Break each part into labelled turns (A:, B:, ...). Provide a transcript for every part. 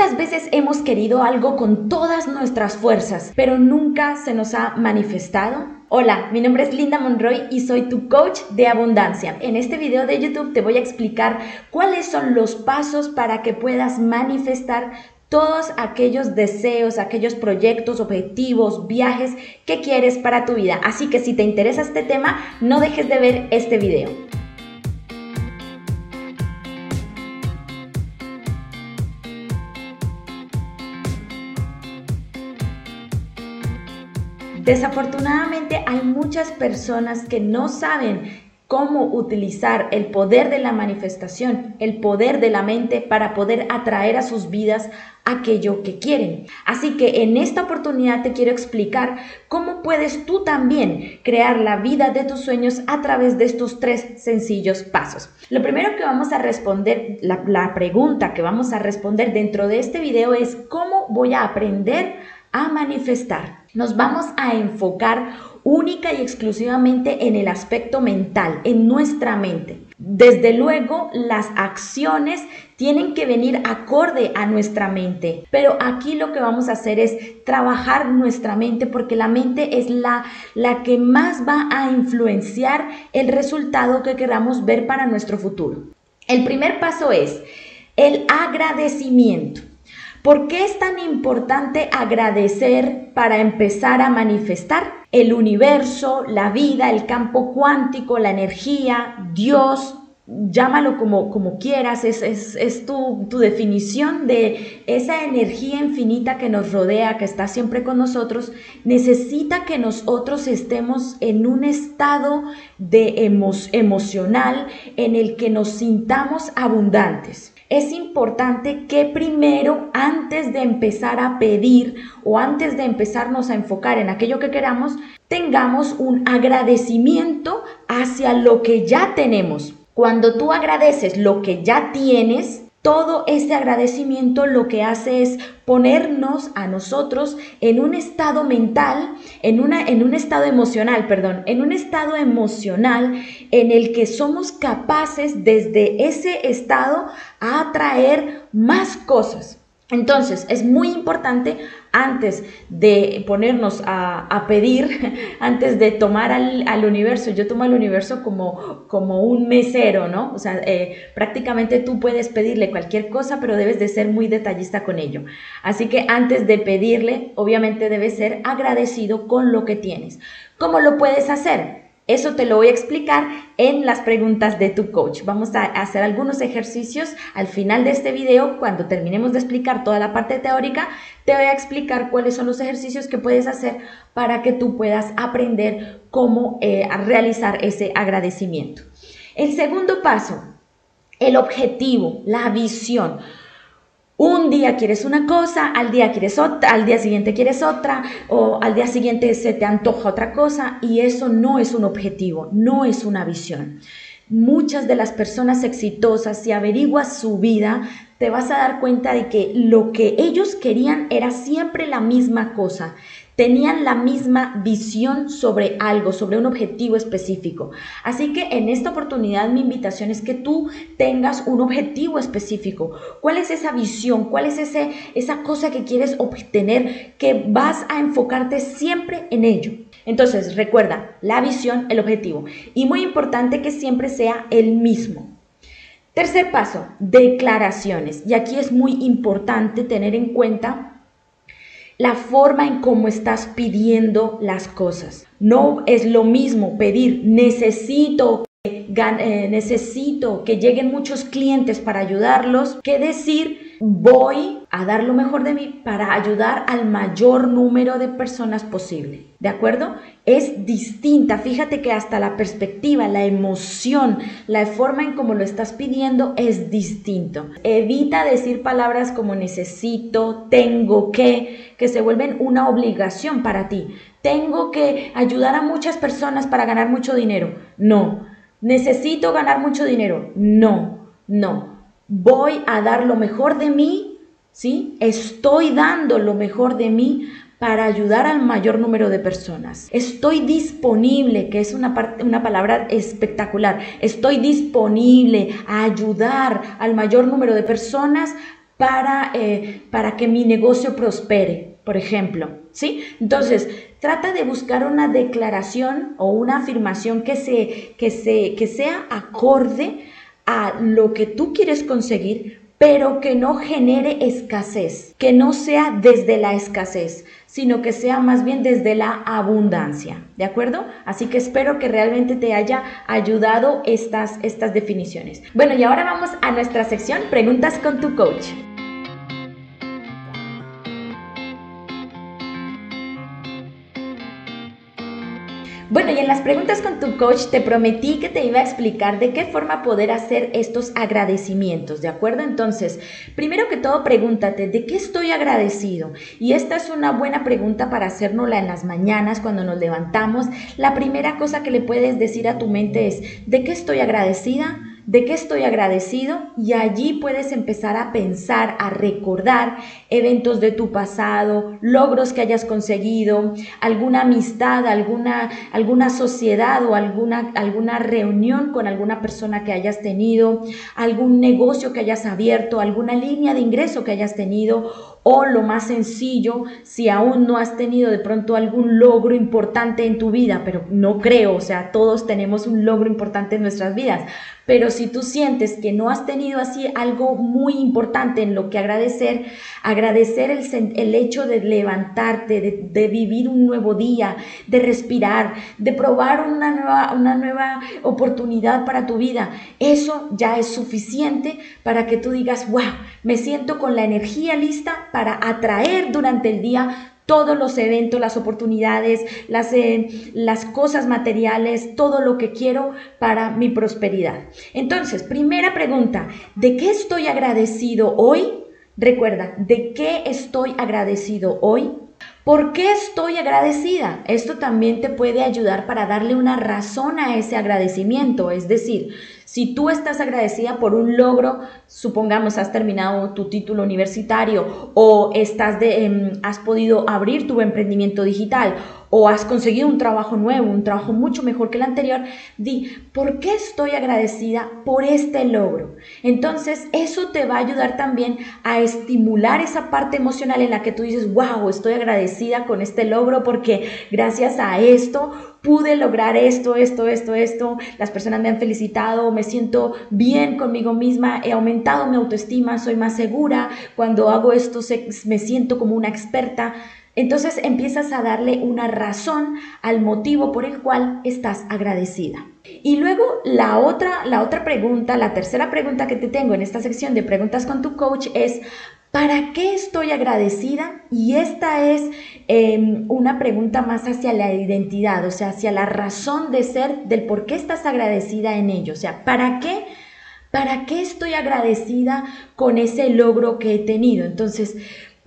A: ¿Cuántas veces hemos querido algo con todas nuestras fuerzas, pero nunca se nos ha manifestado? Hola, mi nombre es Linda Monroy y soy tu coach de abundancia. En este video de YouTube te voy a explicar cuáles son los pasos para que puedas manifestar todos aquellos deseos, aquellos proyectos, objetivos, viajes que quieres para tu vida. Así que si te interesa este tema, no dejes de ver este video. Desafortunadamente hay muchas personas que no saben cómo utilizar el poder de la manifestación, el poder de la mente para poder atraer a sus vidas aquello que quieren. Así que en esta oportunidad te quiero explicar cómo puedes tú también crear la vida de tus sueños a través de estos tres sencillos pasos. Lo primero que vamos a responder, la, la pregunta que vamos a responder dentro de este video es cómo voy a aprender a manifestar. Nos vamos a enfocar única y exclusivamente en el aspecto mental, en nuestra mente. Desde luego, las acciones tienen que venir acorde a nuestra mente, pero aquí lo que vamos a hacer es trabajar nuestra mente porque la mente es la, la que más va a influenciar el resultado que queramos ver para nuestro futuro. El primer paso es el agradecimiento. ¿Por qué es tan importante agradecer para empezar a manifestar? El universo, la vida, el campo cuántico, la energía, Dios, llámalo como, como quieras, es, es, tu, tu, definición de esa energía infinita que nos rodea, que está siempre con nosotros, necesita que nosotros estemos en un estado de emocional en el que nos sintamos abundantes es importante que primero, antes de empezar a pedir o antes de empezarnos a enfocar en aquello que queramos, tengamos un agradecimiento hacia lo que ya tenemos. Cuando tú agradeces lo que ya tienes, todo ese agradecimiento lo que hace es ponernos a nosotros en un estado mental, en, una, en un estado emocional, perdón, en un estado emocional en el que somos capaces desde ese estado a atraer más cosas. Entonces, es muy importante antes de ponernos a, pedir, antes de tomar al, universo, yo tomo al universo como, como un mesero, ¿no? O sea, eh, prácticamente tú puedes pedirle cualquier cosa, pero debes de ser muy detallista con ello. Así que antes de pedirle, obviamente debes ser agradecido con lo que tienes. ¿Cómo lo puedes hacer? Eso te lo voy a explicar en las preguntas de tu coach. Vamos a hacer algunos ejercicios al final de este video. Cuando terminemos de explicar toda la parte teórica, te voy a explicar cuáles son los ejercicios que puedes hacer para que tú puedas aprender cómo eh, realizar ese agradecimiento. El segundo paso, el objetivo, la visión. Un día quieres una cosa, al día quieres otra, al día siguiente quieres otra, o al día siguiente se te antoja otra cosa, y eso no es un objetivo, no es una visión. Muchas de las personas exitosas, si averiguas su vida, te vas a dar cuenta de que lo que ellos querían era siempre la misma cosa tenían la misma visión sobre algo, sobre un objetivo específico. Así que en esta oportunidad mi invitación es que tú tengas un objetivo específico. ¿Cuál es esa visión? ¿Cuál es ese, esa cosa que quieres obtener que vas a enfocarte siempre en ello? Entonces, recuerda, la visión, el objetivo. Y muy importante que siempre sea el mismo. Tercer paso, declaraciones. Y aquí es muy importante tener en cuenta la forma en cómo estás pidiendo las cosas. No es lo mismo pedir necesito eh, necesito que lleguen muchos clientes para ayudarlos, que decir voy a dar lo mejor de mí para ayudar al mayor número de personas posible. ¿De acuerdo? Es distinta. Fíjate que hasta la perspectiva, la emoción, la forma en cómo lo estás pidiendo es distinto. Evita decir palabras como necesito, tengo que, que se vuelven una obligación para ti. Tengo que ayudar a muchas personas para ganar mucho dinero. No ¿Necesito ganar mucho dinero? No, no. Voy a dar lo mejor de mí, ¿sí? Estoy dando lo mejor de mí para ayudar al mayor número de personas. Estoy disponible, que es una, una palabra espectacular. Estoy disponible a ayudar al mayor número de personas para, eh, para que mi negocio prospere, por ejemplo. ¿Sí? Entonces, trata de buscar una declaración o una afirmación que, se, que, se, que sea acorde a lo que tú quieres conseguir, pero que no genere escasez, que no sea desde la escasez, sino que sea más bien desde la abundancia, ¿de acuerdo? Así que espero que realmente te haya ayudado estas, estas definiciones. Bueno, y ahora vamos a nuestra sección Preguntas con tu coach. Bueno, y en las preguntas con tu coach te prometí que te iba a explicar de qué forma poder hacer estos agradecimientos, ¿de acuerdo? Entonces, primero que todo, pregúntate, ¿de qué estoy agradecido? Y esta es una buena pregunta para hacérnosla en las mañanas cuando nos levantamos. La primera cosa que le puedes decir a tu mente es, ¿de qué estoy agradecida? De qué estoy agradecido y allí puedes empezar a pensar, a recordar eventos de tu pasado, logros que hayas conseguido, alguna amistad, alguna, alguna sociedad o alguna, alguna reunión con alguna persona que hayas tenido, algún negocio que hayas abierto, alguna línea de ingreso que hayas tenido o lo más sencillo, si aún no has tenido de pronto algún logro importante en tu vida, pero no creo, o sea, todos tenemos un logro importante en nuestras vidas, pero si tú sientes que no has tenido así algo muy importante en lo que agradecer, agradecer el, el hecho de levantarte, de, de, vivir un nuevo día, de respirar, de probar una nueva, una nueva oportunidad para tu vida, eso ya es suficiente para que tú digas, wow, me siento con la energía lista para atraer durante el día todos los eventos, las oportunidades, las, eh, las cosas materiales, todo lo que quiero para mi prosperidad. Entonces, primera pregunta, ¿de qué estoy agradecido hoy? Recuerda, ¿de qué estoy agradecido hoy? ¿Por qué estoy agradecida? Esto también te puede ayudar para darle una razón a ese agradecimiento. Es decir, si tú estás agradecida por un logro, supongamos has terminado tu título universitario o estás de, em, has podido abrir tu emprendimiento digital o has conseguido un trabajo nuevo, un trabajo mucho mejor que el anterior, di, ¿por qué estoy agradecida por este logro? Entonces, eso te va a ayudar también a estimular esa parte emocional en la que tú dices, wow, estoy agradecida con este logro porque gracias a esto pude lograr esto, esto, esto, esto, las personas me han felicitado, me siento bien conmigo misma, he aumentado mi autoestima, soy más segura, cuando hago esto me siento como una experta. Entonces empiezas a darle una razón al motivo por el cual estás agradecida. Y luego la otra, la otra pregunta, la tercera pregunta que te tengo en esta sección de preguntas con tu coach es, ¿Para qué estoy agradecida? Y esta es em, una pregunta más hacia la identidad, o sea, hacia la razón de ser del por qué estás agradecida en ello. O sea, ¿para qué? ¿Para qué estoy agradecida con ese logro que he tenido? Entonces,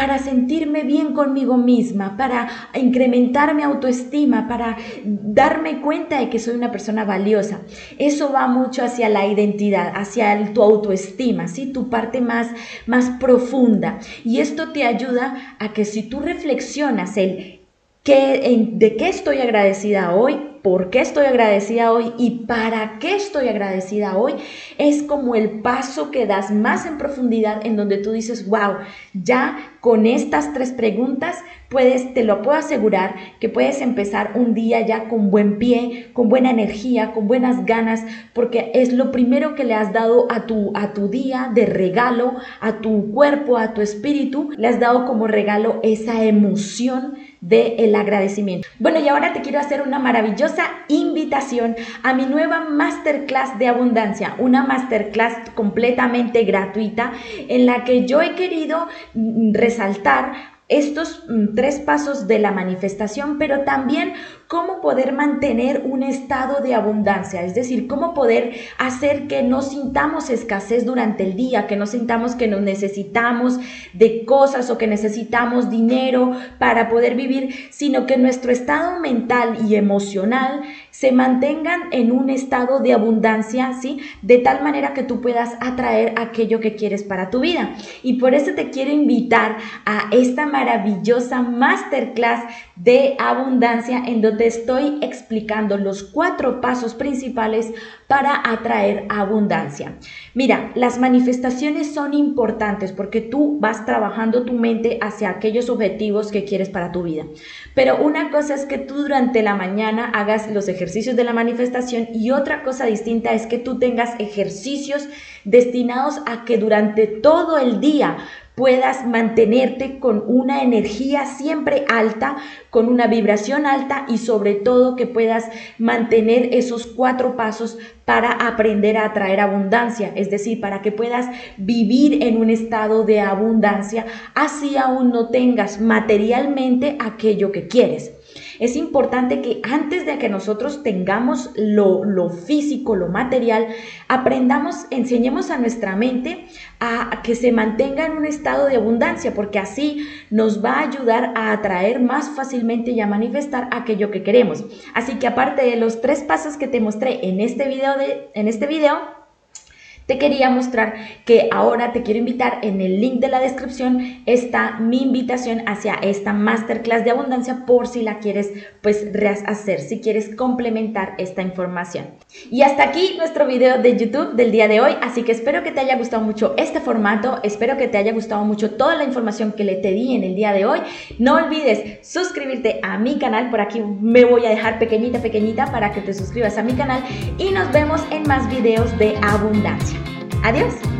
A: para sentirme bien conmigo misma, para incrementar mi autoestima, para darme cuenta de que soy una persona valiosa. Eso va mucho hacia la identidad, hacia tu autoestima, ¿sí? tu parte más, más profunda. Y esto te ayuda a que si tú reflexionas el de qué estoy agradecida hoy, por qué estoy agradecida hoy y para qué estoy agradecida hoy, es como el paso que das más en profundidad en donde tú dices, wow, ya con estas tres preguntas puedes, te lo puedo asegurar, que puedes empezar un día ya con buen pie, con buena energía, con buenas ganas, porque es lo primero que le has dado a tu, a tu día de regalo, a tu cuerpo, a tu espíritu, le has dado como regalo esa emoción del agradecimiento. Bueno, y ahora te quiero hacer una maravillosa invitación a mi nueva masterclass de abundancia, una masterclass completamente gratuita en la que yo he querido mm, resaltar estos mm, tres pasos de la manifestación, pero también cómo poder mantener un estado de abundancia, es decir, cómo poder hacer que no sintamos escasez durante el día, que no sintamos que nos necesitamos de cosas o que necesitamos dinero para poder vivir, sino que nuestro estado mental y emocional se mantengan en un estado de abundancia, ¿sí? De tal manera que tú puedas atraer aquello que quieres para tu vida. Y por eso te quiero invitar a esta maravillosa masterclass de abundancia en donde te estoy explicando los cuatro pasos principales para atraer abundancia. Mira, las manifestaciones son importantes porque tú vas trabajando tu mente hacia aquellos objetivos que quieres para tu vida. Pero una cosa es que tú durante la mañana hagas los ejercicios de la manifestación y otra cosa distinta es que tú tengas ejercicios destinados a que durante todo el día puedas mantenerte con una energía siempre alta, con una vibración alta y sobre todo que puedas mantener esos cuatro pasos para aprender a atraer abundancia, es decir, para que puedas vivir en un estado de abundancia, así aún no tengas materialmente aquello que quieres. Es importante que antes de que nosotros tengamos lo, lo físico, lo material, aprendamos, enseñemos a nuestra mente a que se mantenga en un estado de abundancia, porque así nos va a ayudar a atraer más fácilmente y a manifestar aquello que queremos. Así que aparte de los tres pasos que te mostré en este video, de, en este video te quería mostrar que ahora te quiero invitar en el link de la descripción está mi invitación hacia esta masterclass de abundancia por si la quieres pues hacer, si quieres complementar esta información. Y hasta aquí nuestro video de YouTube del día de hoy, así que espero que te haya gustado mucho este formato, espero que te haya gustado mucho toda la información que le te di en el día de hoy. No olvides suscribirte a mi canal, por aquí me voy a dejar pequeñita, pequeñita para que te suscribas a mi canal y nos vemos en más videos de abundancia. Adiós.